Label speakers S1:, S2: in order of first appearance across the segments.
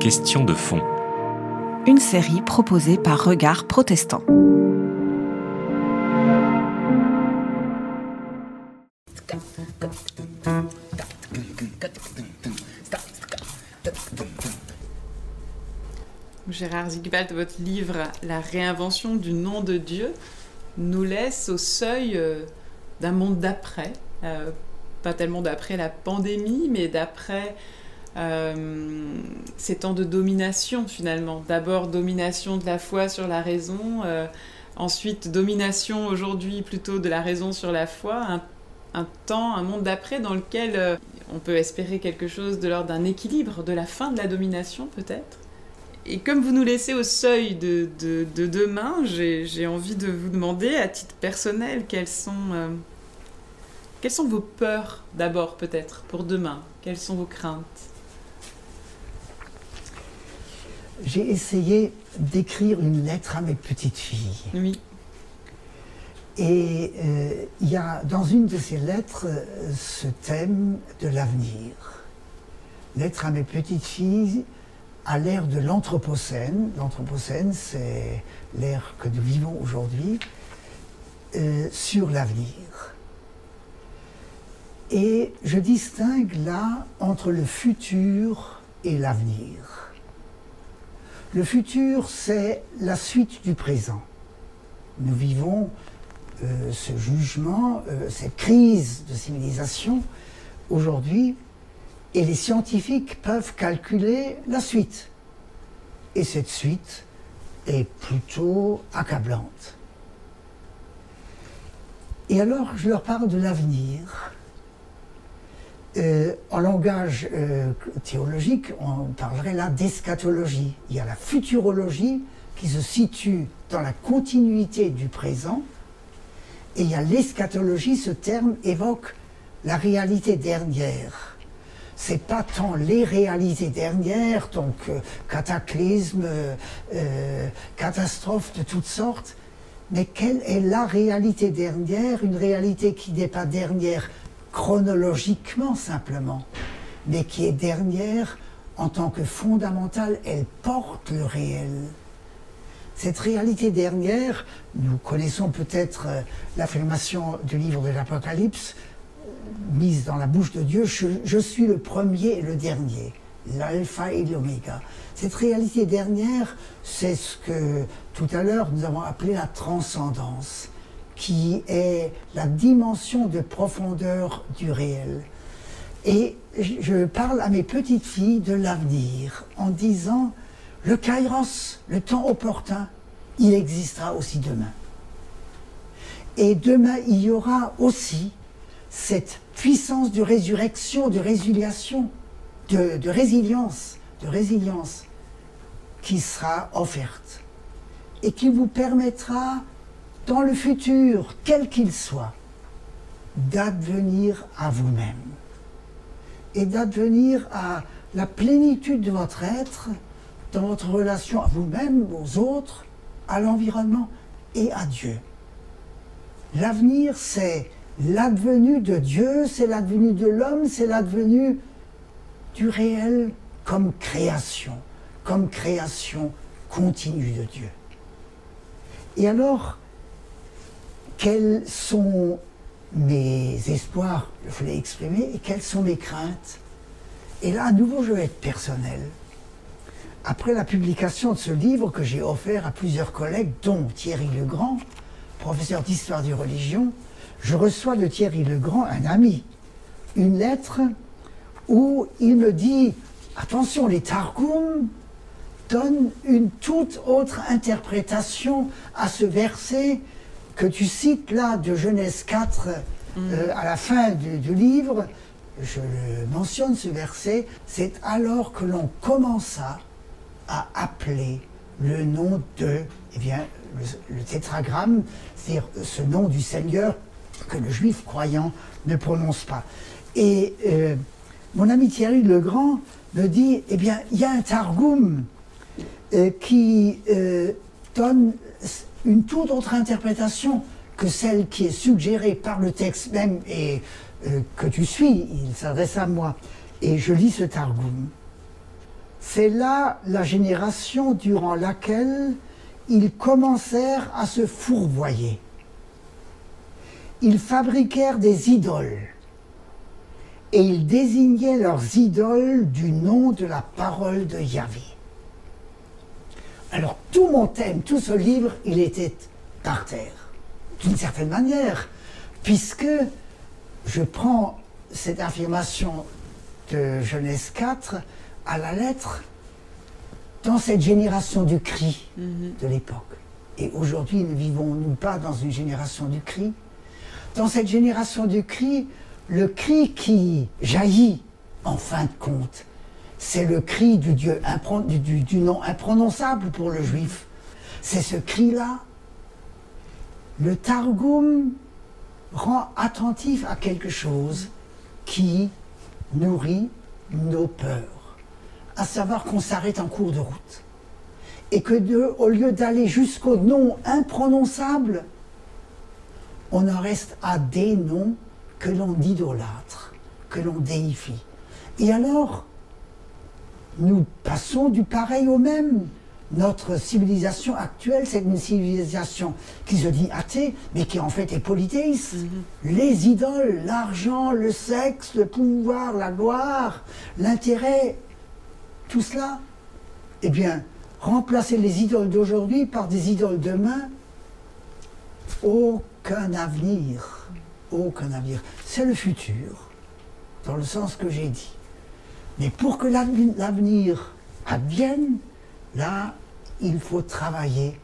S1: Question de fond.
S2: Une série proposée par Regard Protestant.
S3: Gérard Zigbald, votre livre La réinvention du nom de Dieu nous laisse au seuil euh, d'un monde d'après, euh, pas tellement d'après la pandémie, mais d'après euh, ces temps de domination finalement. D'abord domination de la foi sur la raison, ensuite domination aujourd'hui plutôt de la raison sur la foi, un, temps, un monde d'après dans lequel on peut espérer quelque chose de l'ordre d'un équilibre, de la fin de la domination peut-être. Et comme vous nous laissez au seuil de, de, demain, j'ai envie de vous demander, à titre personnel, quelles sont, euh, quelles sont vos peurs d'abord peut-être pour demain? Quelles sont vos craintes?
S4: J'ai essayé d'écrire une lettre à mes petites filles.
S3: Oui.
S4: Et euh, il y a dans une de ces lettres euh, ce thème de l'avenir. Lettre à mes petites filles à l'ère de l'Anthropocène. L'Anthropocène, c'est l'ère que nous vivons aujourd'hui, euh, sur l'avenir. Et je distingue là entre le futur et l'avenir. Le futur, c'est la suite du présent. Nous vivons euh, ce jugement, euh, cette crise de civilisation aujourd'hui et les scientifiques peuvent calculer la suite. Et cette suite est plutôt accablante. Et alors, je leur parle de l'avenir. En langage euh, théologique, on parlerait là d'eschatologie. Il y a la futurologie qui se situe dans la continuité du présent, et il y a l'eschatologie, ce terme évoque la réalité dernière c'est pas tant les réalités dernières, donc euh, cataclysmes, euh, euh, catastrophes de toutes sortes, mais quelle est la réalité dernière, une réalité qui n'est pas dernière chronologiquement simplement, mais qui est dernière en tant que fondamentale, elle porte le réel. Cette réalité dernière, nous connaissons peut-être l'affirmation du livre de l'Apocalypse, mise dans la bouche de Dieu, je, suis le premier et le dernier, l'alpha et l'oméga. Cette réalité dernière, c'est ce que tout à l'heure nous avons appelé la transcendance, qui est la dimension de profondeur du réel. Et je parle à mes petites filles de l'avenir en disant, le kairos, le temps opportun, il existera aussi demain. Et demain, il y aura aussi cette puissance de résurrection, de résiliation, de, résilience, de résilience qui sera offerte et qui vous permettra, dans le futur, quel qu'il soit, d'advenir à vous-même et d'advenir à la plénitude de votre être dans votre relation à vous-même, aux autres, à l'environnement et à Dieu. L'avenir, c'est l'advenue de Dieu, c'est l'advenue de l'homme, c'est l'advenue du réel comme création, comme création continue de Dieu. Et alors, quels sont mes espoirs, je l'ai exprimé, et quelles sont mes craintes Et là, à nouveau, je vais être personnel. Après la publication de ce livre que j'ai offert à plusieurs collègues, dont Thierry Legrand, professeur d'histoire des religions, je reçois de Thierry Legrand, un ami, une lettre où il me dit attention, les Targum donnent une toute autre interprétation à ce verset que tu cites là de Genèse 4 mm. euh, à la fin du, livre. Je le mentionne ce verset, c'est alors que l'on commença à appeler le nom de, eh bien, le, le tétragramme, c'est-à-dire ce nom du Seigneur que le juif croyant ne prononce pas. Et euh, mon ami Thierry Legrand me dit, eh bien, il y a un targum euh, qui donne une toute autre interprétation que celle qui est suggérée par le texte même et que tu suis, il s'adresse à moi. Et je lis ce targum. c'est là la génération durant laquelle ils commencèrent à se fourvoyer. Ils fabriquèrent des idoles et ils désignaient leurs idoles du nom de la parole de Yahvé. Alors tout mon thème, tout ce livre, il était par terre, d'une certaine manière, puisque je prends cette affirmation de Genèse 4 à la lettre dans cette génération du cri de l'époque. Et aujourd'hui, ne vivons-nous pas dans une génération du cri? Dans cette génération du cri, le cri qui jaillit, en fin de compte, c'est le cri du, Dieu du, nom imprononçable pour le juif. C'est ce cri-là. Le Targum rend attentif à quelque chose qui nourrit nos peurs, à savoir qu'on s'arrête en cours de route. Et que au lieu d'aller jusqu'au nom imprononçable, on en reste à des noms que l'on idolâtre, que l'on déifie. Et alors, nous passons du pareil au même. Notre civilisation actuelle, c'est une civilisation qui se dit athée, mais qui en fait est polythéiste. Mhm. Les idoles, l'argent, le sexe, le pouvoir, la gloire, l'intérêt, tout cela, eh bien, remplacer les idoles d'aujourd'hui par des idoles demain, aucun avenir. Aucun avenir. C'est le futur, dans le sens que j'ai dit. Mais pour que l'avenir advienne, là, il faut travailler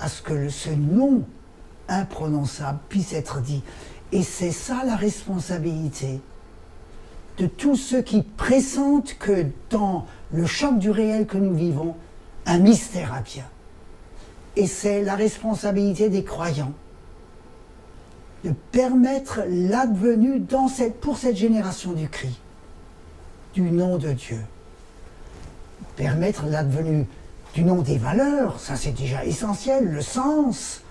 S4: à ce que ce nom imprononçable puisse être dit. Et c'est ça la responsabilité de tous ceux qui pressentent que dans le choc du réel que nous vivons, un mystère a bien. Et c'est la responsabilité des croyants de permettre l'advenu pour cette génération du cri du nom de Dieu. Permettre l'advenu du nom des valeurs, ça c'est déjà essentiel, le sens,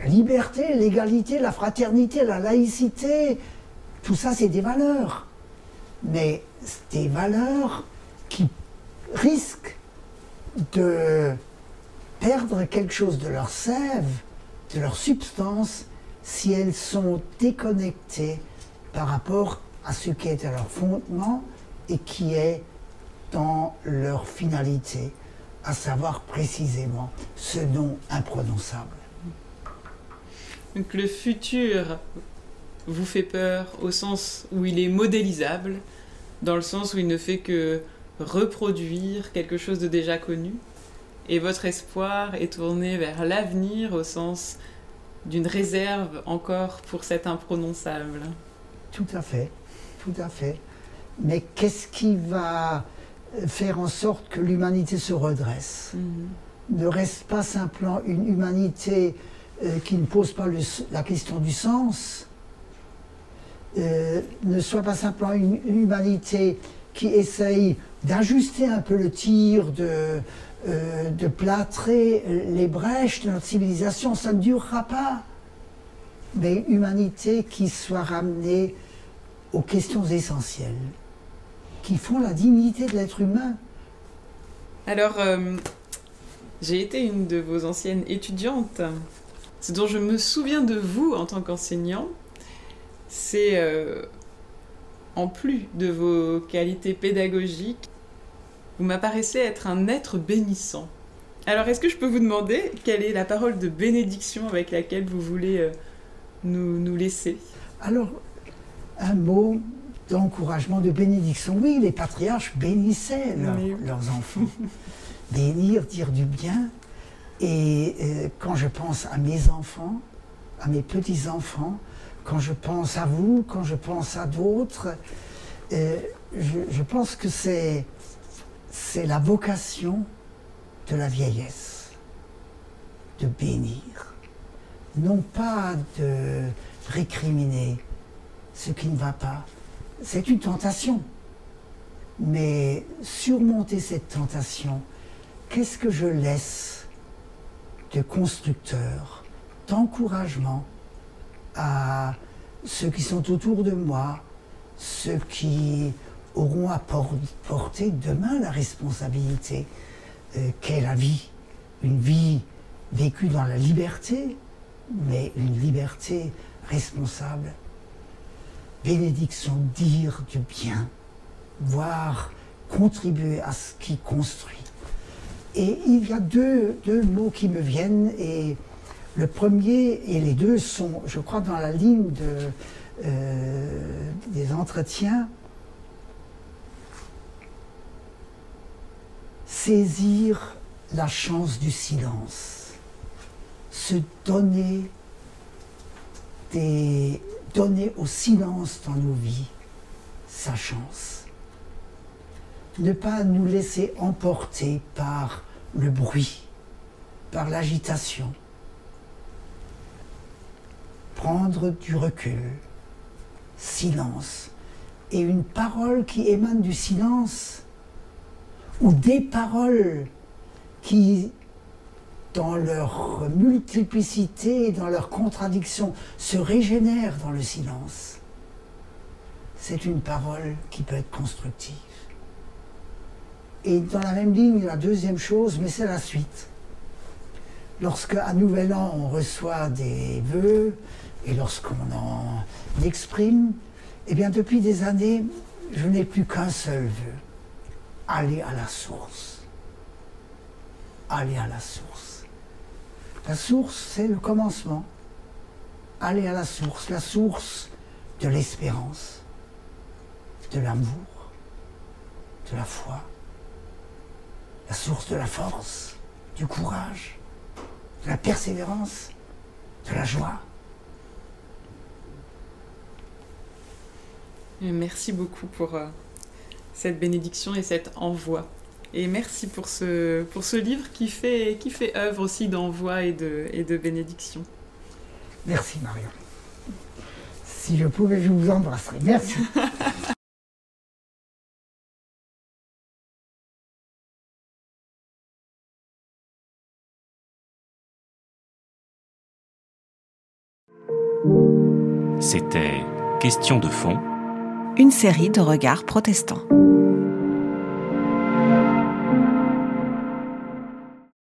S4: la liberté, l'égalité, la fraternité, la laïcité, tout ça c'est des valeurs. Mais des valeurs qui risquent de perdre quelque chose de leur sève, de leur substance, si elles sont déconnectées par rapport à ce qui est à leur fondement et qui est dans leur finalité, à savoir précisément ce nom imprononçable.
S3: Donc le futur vous fait peur au sens où il est modélisable, dans le sens où il ne fait que reproduire quelque chose de déjà connu, et votre espoir est tourné vers l'avenir au sens d'une réserve encore pour cet imprononçable.
S4: Tout à fait, tout à fait mais qu'est-ce qui va faire en sorte que l'humanité se redresse? Mhm. Ne reste pas simplement une humanité euh, qui ne pose pas la question du sens, euh, ne soit pas simplement une, humanité qui essaye d'ajuster un peu le tir, de, euh, de plâtrer les brèches de notre civilisation, ça ne durera pas. Mais une humanité qui soit ramenée aux questions essentielles qui font la dignité de l'être humain.
S3: Alors, euh, j'ai été une de vos anciennes étudiantes. Ce dont je me souviens de vous en tant qu'enseignant, c'est euh, en plus de vos qualités pédagogiques, vous m'apparaissez être un être bénissant. Alors, est-ce que je peux vous demander quelle est la parole de bénédiction avec laquelle vous voulez euh, nous, nous laisser?
S4: Alors, un mot d'encouragement, de bénédiction. Oui, les patriarches bénissaient leurs enfants. Bénir, dire du bien. Et euh, quand je pense à mes enfants, à mes petits-enfants, quand je pense à vous, quand je pense à d'autres, euh, je, pense que c'est, c'est la vocation de la vieillesse, de bénir. Non pas de récriminer ce qui ne va pas, c'est une tentation. Mais surmonter cette tentation, qu'est-ce que je laisse de constructeur, d'encouragement à ceux qui sont autour de moi, ceux qui auront à porter demain la responsabilité euh, qu'est la vie. Une vie vécue dans la liberté, mais une liberté responsable. Bénédiction, dire du bien, voire contribuer à ce qui construit. Et il y a deux, deux mots qui me viennent, et le premier, et les deux sont, je crois, dans la ligne de, euh, des entretiens, saisir la chance du silence, se donner, des, donner au silence dans nos vies sa chance. Ne pas nous laisser emporter par le bruit, par l'agitation. Prendre du recul, silence. Et une parole qui émane du silence, ou des paroles qui, dans leur multiplicité dans leur contradiction, se régénèrent dans le silence. C'est une parole qui peut être constructive. Et dans la même ligne, la deuxième chose, mais c'est la suite. Lorsque à Nouvel An, on reçoit des vœux, et lorsqu'on en exprime, eh bien depuis des années, je n'ai plus qu'un seul vœu. Aller à la source. Aller à la source. La source, c'est le commencement. Aller à la source, la source de l'espérance, de l'amour, de la foi, la source de la force, du courage, de la persévérance, de la joie.
S3: Merci beaucoup pour euh, cette bénédiction et cet envoi. Et merci pour ce, pour ce livre qui fait, qui fait œuvre aussi d'envoi et de, et de bénédiction.
S4: Merci Marion. Si je pouvais, je vous embrasserais. Merci.
S1: C'était Question de fond
S2: une série de regards protestants.